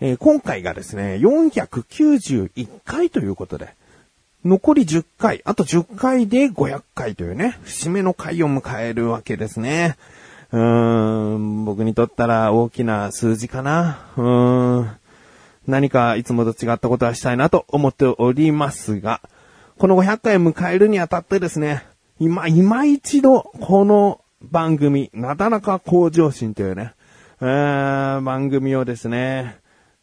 えー今回がですね、491回ということで、残り10回、あと10回で500回というね、節目の回を迎えるわけですね。うーん、僕にとったら大きな数字かな。うーん、何かいつもと違ったことはしたいなと思っておりますが、この500回を迎えるにあたってですね、今、今一度、この番組、なだらか向上心というね、えー番組をですね、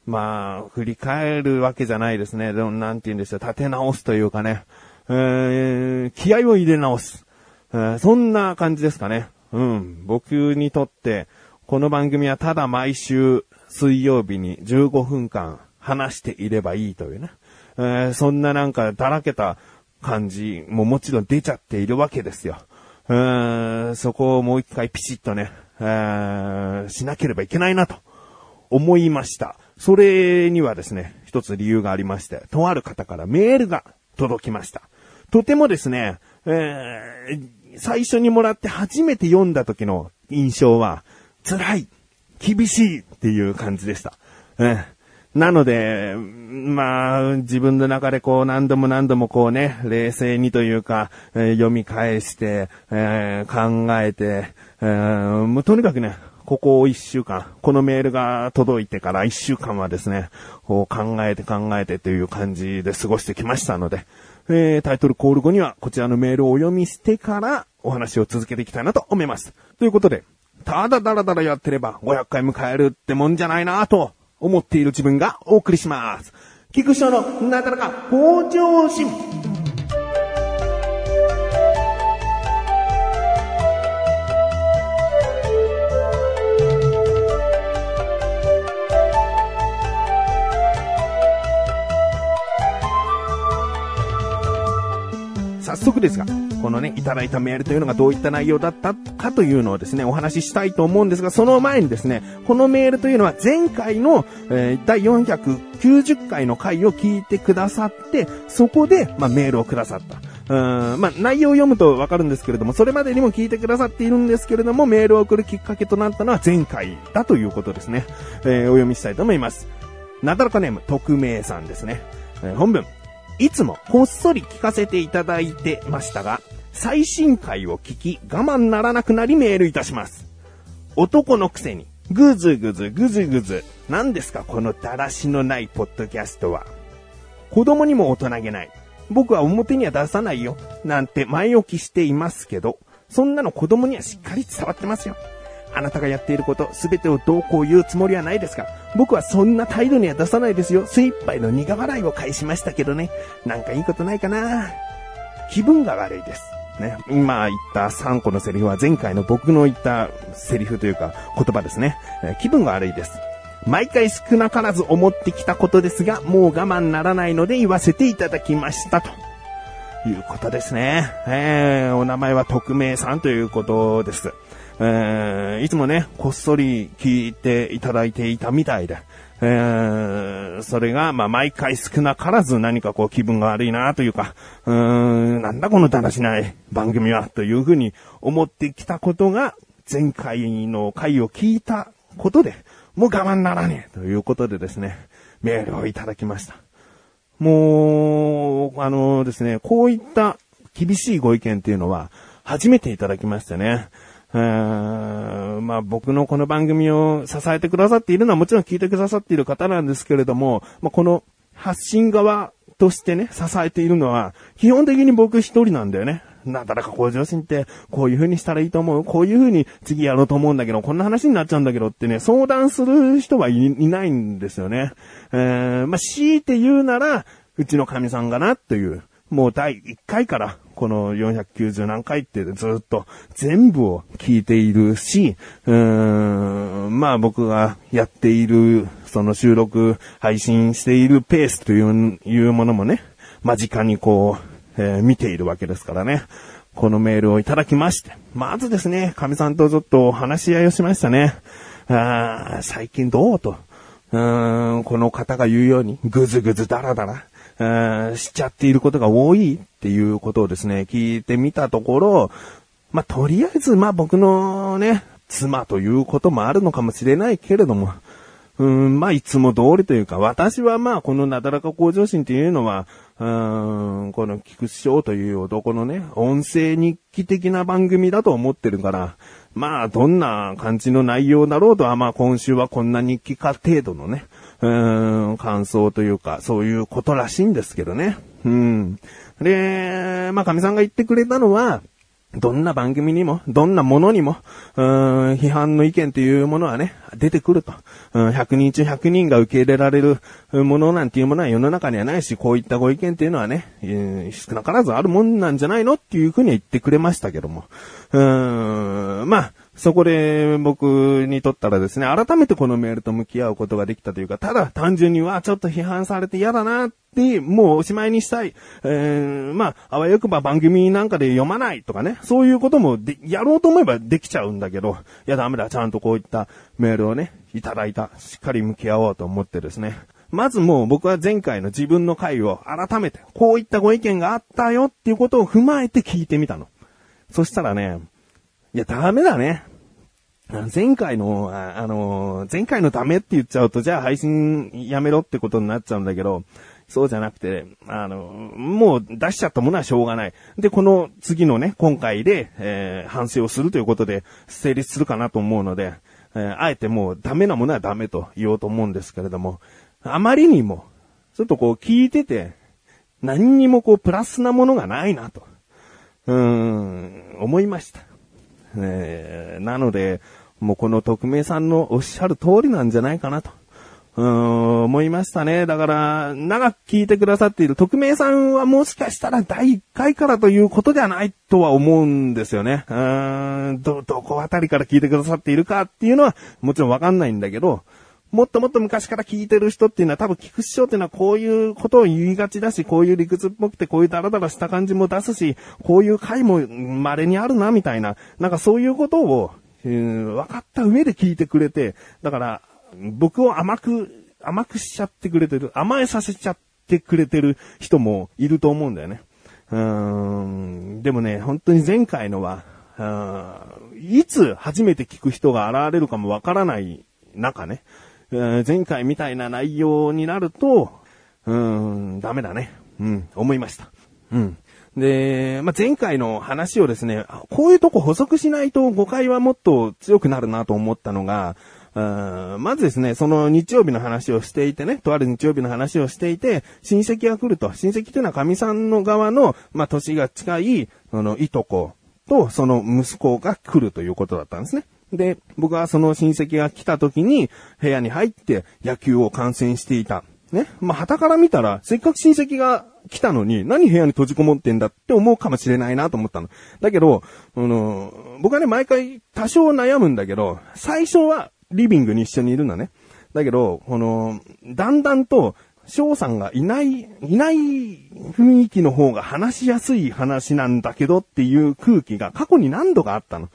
まあ、振り返るわけじゃないですね。でも、なんて言うんでしょう、立て直すというかね、えー気合を入れ直す。えーそんな感じですかね。うん。僕にとって、この番組はただ毎週水曜日に15分間話していればいいというね。えーそんななんかだらけた感じももちろん出ちゃっているわけですよ。えーそこをもう一回ピシッとね、えーしなければいけないなと思いました。それにはですね、一つ理由がありまして、とある方からメールが届きました。とてもですね、えー最初にもらって初めて読んだ時の印象は、辛い、厳しいっていう感じでした。えーなので、まあ、自分の中でこう何度も何度もこうね、冷静にというか、えー読み返して、えー考えて、えーもうとにかくね、ここ一週間、このメールが届いてから一週間はですね、こう考えて考えてという感じで過ごしてきましたので、えータイトルコール後にはこちらのメールをお読みしてからお話を続けていきたいなと思います。ということで、ただだらだらやってれば500回迎えるってもんじゃないなと思っている自分がお送りします。菊師匠のなだらか向上心。早速ですが、このね、いただいたメールというのがどういった内容だったかというのをですね、お話ししたいと思うんですが、その前にですね、このメールというのは前回の、えー第490回の回を聞いてくださって、そこで、まあ、メールをくださった。うんまあ、内容を読むとわかるんですけれども、それまでにも聞いてくださっているんですけれども、メールを送るきっかけとなったのは前回だということですね。えーお読みしたいと思います。なだらかネーム、匿名さんですね。えー本文。いつもこっそり聞かせていただいてましたが、最新回を聞き我慢ならなくなりメールいたします。男のくせに、ぐずぐずぐずぐず。何ですかこのだらしのないポッドキャストは。子供にも大人げない。僕は表には出さないよ。なんて前置きしていますけど、そんなの子供にはしっかり伝わってますよ。あなたがやっていること、すべてをどうこう言うつもりはないですが、僕はそんな態度には出さないですよ。精一杯の苦笑いを返しましたけどね。なんかいいことないかな？気分が悪いです。ね。今言った3個のセリフは前回の僕の言ったセリフというか言葉ですね。え気分が悪いです。毎回少なからず思ってきたことですが、もう我慢ならないので言わせていただきましたと。いうことですね。えー、お名前は匿名さんということです。えー、いつもね、こっそり聞いていただいていたみたいで、えー、それが、まあ、毎回少なからず何かこう気分が悪いなというか、うーん、なんだこのだらしない番組は、というふうに思ってきたことが、前回の回を聞いたことで、もう我慢ならねえ、ということでですね、メールをいただきました。もう、あのですね、こういった厳しいご意見っていうのは、初めていただきましてね。うーんまあ僕のこの番組を支えてくださっているのはもちろん聞いてくださっている方なんですけれども、まあこの発信側としてね、支えているのは、基本的に僕一人なんだよね。なんだらか向上心って、こういう風にしたらいいと思う。こういう風に次やろうと思うんだけど、こんな話になっちゃうんだけどってね、相談する人はい、ないんですよね。えー、まあ、強いて言うなら、うちの神さんかなという、もう第1回から、この490何回ってずっと全部を聞いているし、うーん、まあ僕がやっている、その収録、配信しているペースという、いうものもね、間近にこう、えー見ているわけですからね。このメールをいただきまして。まずですね、神さんとちょっとお話し合いをしましたね。あー最近どうと。うーん、この方が言うように、ぐずぐずだらだら、しちゃっていることが多いっていうことをですね、聞いてみたところ、まあ、とりあえず、ま、僕のね、妻ということもあるのかもしれないけれども、うん、まあ、いつも通りというか、私はまあ、このなだらか向上心っていうのは、うん、この菊師匠という男のね、音声日記的な番組だと思ってるから、まあ、どんな感じの内容だろうとは、まあ、今週はこんな日記か程度のね、うん、感想というか、そういうことらしいんですけどね。うん。で、まあ、神さんが言ってくれたのは、どんな番組にも、どんなものにも、批判の意見というものはね、出てくると。100人中100人が受け入れられるものなんていうものは世の中にはないし、こういったご意見っていうのはね、えー少なからずあるもんなんじゃないの？っていうふうに言ってくれましたけども。うーん、まあ、そこで僕にとったらですね、改めてこのメールと向き合うことができたというか、ただ単純にはちょっと批判されて嫌だなって、もうおしまいにしたい。えー、まあ、あわよくば番組なんかで読まないとかね、そういうこともで、やろうと思えばできちゃうんだけど、いやダメだ、ちゃんとこういったメールをね、いただいた。しっかり向き合おうと思ってですね。まずもう僕は前回の自分の回を改めて、こういったご意見があったよっていうことを踏まえて聞いてみたの。そしたらね、いや、ダメだね。前回の、ああのー、前回のダメって言っちゃうと、じゃあ配信やめろってことになっちゃうんだけど、そうじゃなくて、あの、もう出しちゃったものはしょうがない。で、この次のね、今回で、えー反省をするということで、成立するかなと思うので、えーあえてもうダメなものはダメと言おうと思うんですけれども、あまりにも、ちょっとこう聞いてて、何にもこうプラスなものがないなと、うーん、思いました。えーなので、もうこの匿名さんのおっしゃる通りなんじゃないかなと。うん、思いましたね。だから、長く聞いてくださっている匿名さんはもしかしたら第1回からということではないとは思うんですよね。うん、ど、どこあたりから聞いてくださっているかっていうのはもちろんわかんないんだけど、もっともっと昔から聞いてる人っていうのは多分聞く師匠っていうのはこういうことを言いがちだし、こういう理屈っぽくてこういうダラダラした感じも出すし、こういう回も稀にあるなみたいな、なんかそういうことを、うん分かった上で聞いてくれて、だから僕を甘く、甘くしちゃってくれてる、甘えさせちゃってくれてる人もいると思うんだよね。うーん、でもね、本当に前回のは、いつ初めて聞く人が現れるかもわからない中ね、前回みたいな内容になると、うーん、ダメだね。うん、思いました。うん。で、まあ、前回の話をですね、こういうとこ補足しないと誤解はもっと強くなるなと思ったのが、まずですね、その日曜日の話をしていてね、とある日曜日の話をしていて、親戚が来ると。親戚っていうのは神さんの側の、まあ、年が近い、その、いとこと、その息子が来るということだったんですね。で、僕はその親戚が来た時に、部屋に入って野球を観戦していた。ね。まあ、旗から見たら、せっかく親戚が来たのに、何部屋に閉じこもってんだって思うかもしれないなと思ったの。だけど、あの、僕はね、毎回多少悩むんだけど、最初はリビングに一緒にいるのね。だけど、この、だんだんと、翔さんがいない、いない雰囲気の方が話しやすい話なんだけどっていう空気が過去に何度かあったの。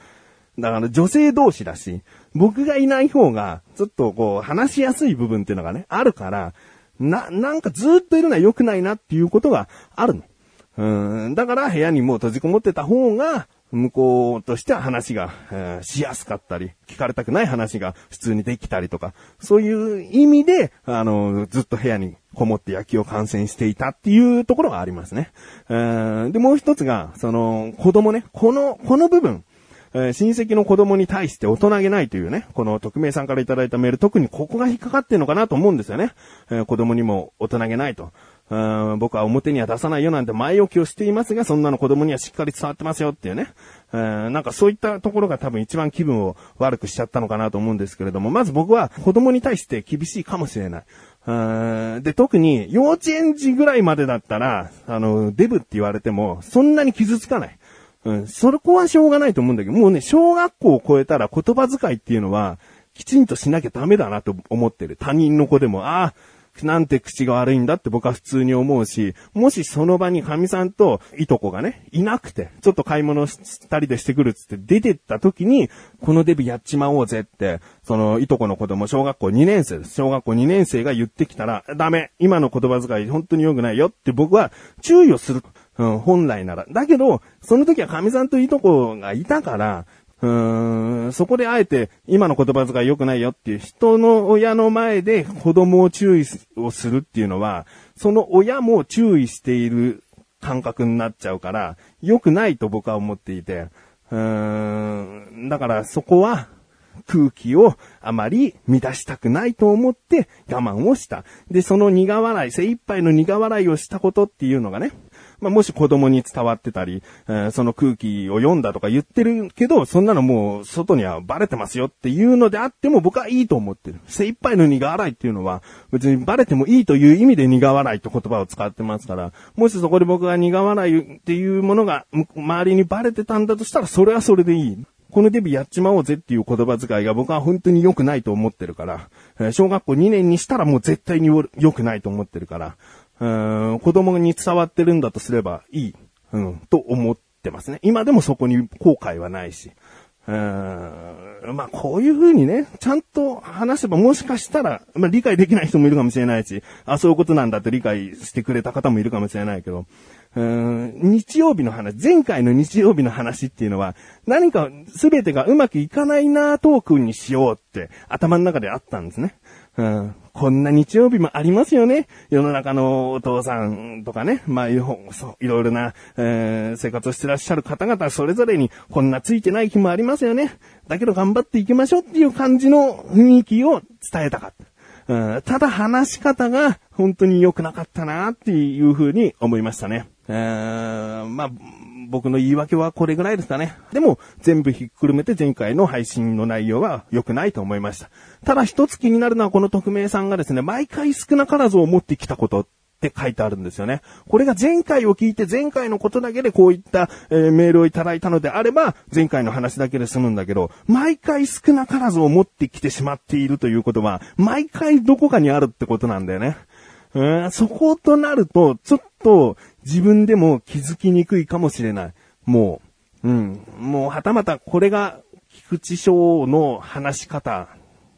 だから女性同士だし、僕がいない方が、ちょっとこう、話しやすい部分っていうのがね、あるから、な、なんかずっといるのは良くないなっていうことがあるの。うん、だから部屋にもう閉じこもってた方が、向こうとしては話が、えーしやすかったり、聞かれたくない話が普通にできたりとか、そういう意味で、あの、ずっと部屋にこもって野球を観戦していたっていうところがありますね。えーで、もう一つが、その、子供ね、この、この部分、えー親戚の子供に対して大人げないというね、この匿名さんからいただいたメール、特にここが引っかかってるのかなと思うんですよね。えー子供にも大人げないと。うん僕は表には出さないよなんて前置きをしていますが、そんなの子供にはしっかり伝わってますよっていうね。うんなんかそういったところが多分一番気分を悪くしちゃったのかなと思うんですけれども、まず僕は子供に対して厳しいかもしれない。うんで、特に幼稚園児ぐらいまでだったら、あの、デブって言われても、そんなに傷つかない。うん、そこはしょうがないと思うんだけど、もうね、小学校を超えたら言葉遣いっていうのは、きちんとしなきゃダメだなと思ってる。他人の子でも、ああ、なんて口が悪いんだって僕は普通に思うし、もしその場に神さんといとこがね、いなくて、ちょっと買い物したりでしてくるっつって出てった時に、このデブやっちまおうぜって、そのいとこの子供、小学校2年生です。小学校2年生が言ってきたら、ダメ今の言葉遣い本当に良くないよって僕は注意をする。うん、本来なら。だけど、その時は神さんといとこがいたから、うーん、そこであえて今の言葉遣い良くないよっていう人の親の前で子供を注意をするっていうのは、その親も注意している感覚になっちゃうから、良くないと僕は思っていて、うーん、だからそこは空気をあまり乱したくないと思って我慢をした。で、その苦笑い、精一杯の苦笑いをしたことっていうのがね、まあ、もし子供に伝わってたり、えー、その空気を読んだとか言ってるけど、そんなのもう外にはバレてますよっていうのであっても僕はいいと思ってる。精一杯の苦笑いっていうのは別にバレてもいいという意味で苦笑いって言葉を使ってますから、もしそこで僕が苦笑いっていうものが周りにバレてたんだとしたらそれはそれでいい。このデビやっちまおうぜっていう言葉遣いが僕は本当に良くないと思ってるから、小学校2年にしたらもう絶対に良くないと思ってるから、うん、子供に伝わってるんだとすればいい、うん、と思ってますね。今でもそこに後悔はないし。うん、まあ、こういう風にね、ちゃんと話せばもしかしたら、まあ、理解できない人もいるかもしれないし、あ、そういうことなんだって理解してくれた方もいるかもしれないけど、うーん、日曜日の話、前回の日曜日の話っていうのは、何か全てがうまくいかないなトークにしようって頭の中であったんですね。こんな日曜日もありますよね。世の中のお父さんとかね、まあ、いろいろな、えー、生活をしてらっしゃる方々それぞれにこんなついてない日もありますよね。だけど頑張っていきましょうっていう感じの雰囲気を伝えたかった。うん、ただ話し方が本当に良くなかったなっていうふうに思いましたね。えー、まあ、僕の言い訳はこれぐらいですかね。でも、全部ひっくるめて前回の配信の内容は良くないと思いました。ただ一つ気になるのはこの匿名さんがですね、毎回少なからずを持ってきたことって書いてあるんですよね。これが前回を聞いて前回のことだけでこういった、えー、メールをいただいたのであれば、前回の話だけで済むんだけど、毎回少なからずを持ってきてしまっているということは、毎回どこかにあるってことなんだよね。うん、そことなると、ちょっと自分でも気づきにくいかもしれない。もう、うん、もうはたまたこれが菊池翔の話し方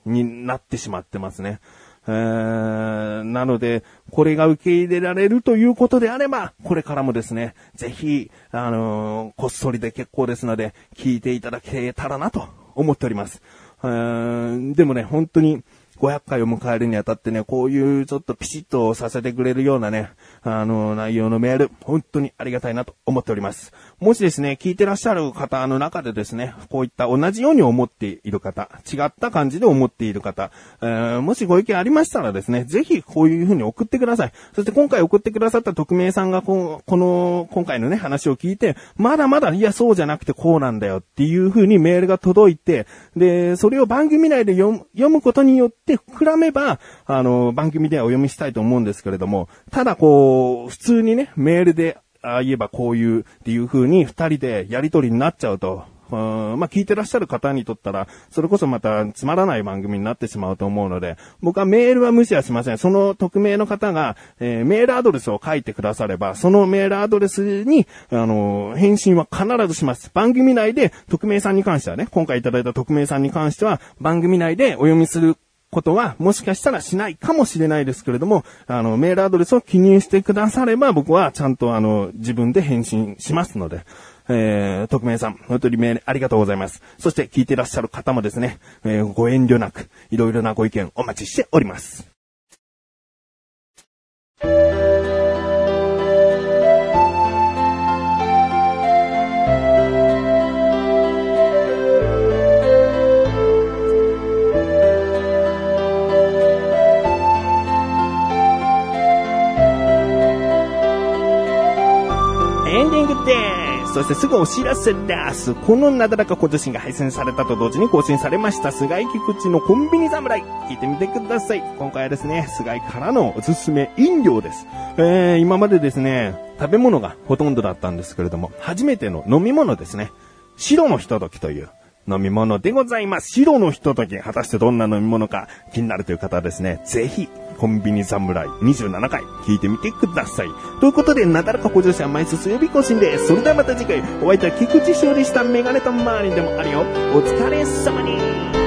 になってしまってますね。えー、なので、これが受け入れられるということであれば、これからもですね、ぜひ、あのー、こっそりで結構ですので、聞いていただけたらなと思っております。えー、でもね、本当に、500回を迎えるにあたってね、こういうちょっとピシッとさせてくれるようなね、あの、内容のメール、本当にありがたいなと思っております。もしですね、聞いてらっしゃる方の中でですね、こういった同じように思っている方、違った感じで思っている方、えー、もしご意見ありましたらですね、ぜひこういう風に送ってください。そして今回送ってくださった匿名さんがここの、今回のね、話を聞いて、まだまだ、いや、そうじゃなくてこうなんだよっていう風にメールが届いて、で、それを番組内で読む読むことによって膨らめば、あの、番組ではお読みしたいと思うんですけれども、ただこう、普通にね、メールでああ言えばこういうっていう風に二人でやりとりになっちゃうと、うん、まあ、聞いてらっしゃる方にとったら、それこそまたつまらない番組になってしまうと思うので、僕はメールは無視はしません。その匿名の方が、えー、メールアドレスを書いてくだされば、そのメールアドレスに、あのー、返信は必ずします。番組内で匿名さんに関してはね、今回いただいた匿名さんに関しては、番組内でお読みすることは、もしかしたらしないかもしれないですけれども、あの、メールアドレスを記入してくだされば、僕はちゃんとあの、自分で返信しますので、えー、匿名さん、本当にメールありがとうございます。そして聞いていらっしゃる方もですね、えー、ご遠慮なく、いろいろなご意見お待ちしております。そしてすぐお知らせです。このなだらか小女子が配信されたと同時に更新されました、菅井菊池のコンビニ侍。聞いてみてください。今回はですね、菅井からのおすすめ飲料です。えー、今までですね、食べ物がほとんどだったんですけれども、初めての飲み物ですね。白のひとときという飲み物でございます。白のひととき、果たしてどんな飲み物か気になるという方はですね、ぜひコンビニ侍27回聞いてみてください。ということで、なだらか補助者毎週水曜日更新です。それではまた次回、お相手は菊池勝利したメガネとマーリンでもあるよ。お疲れ様に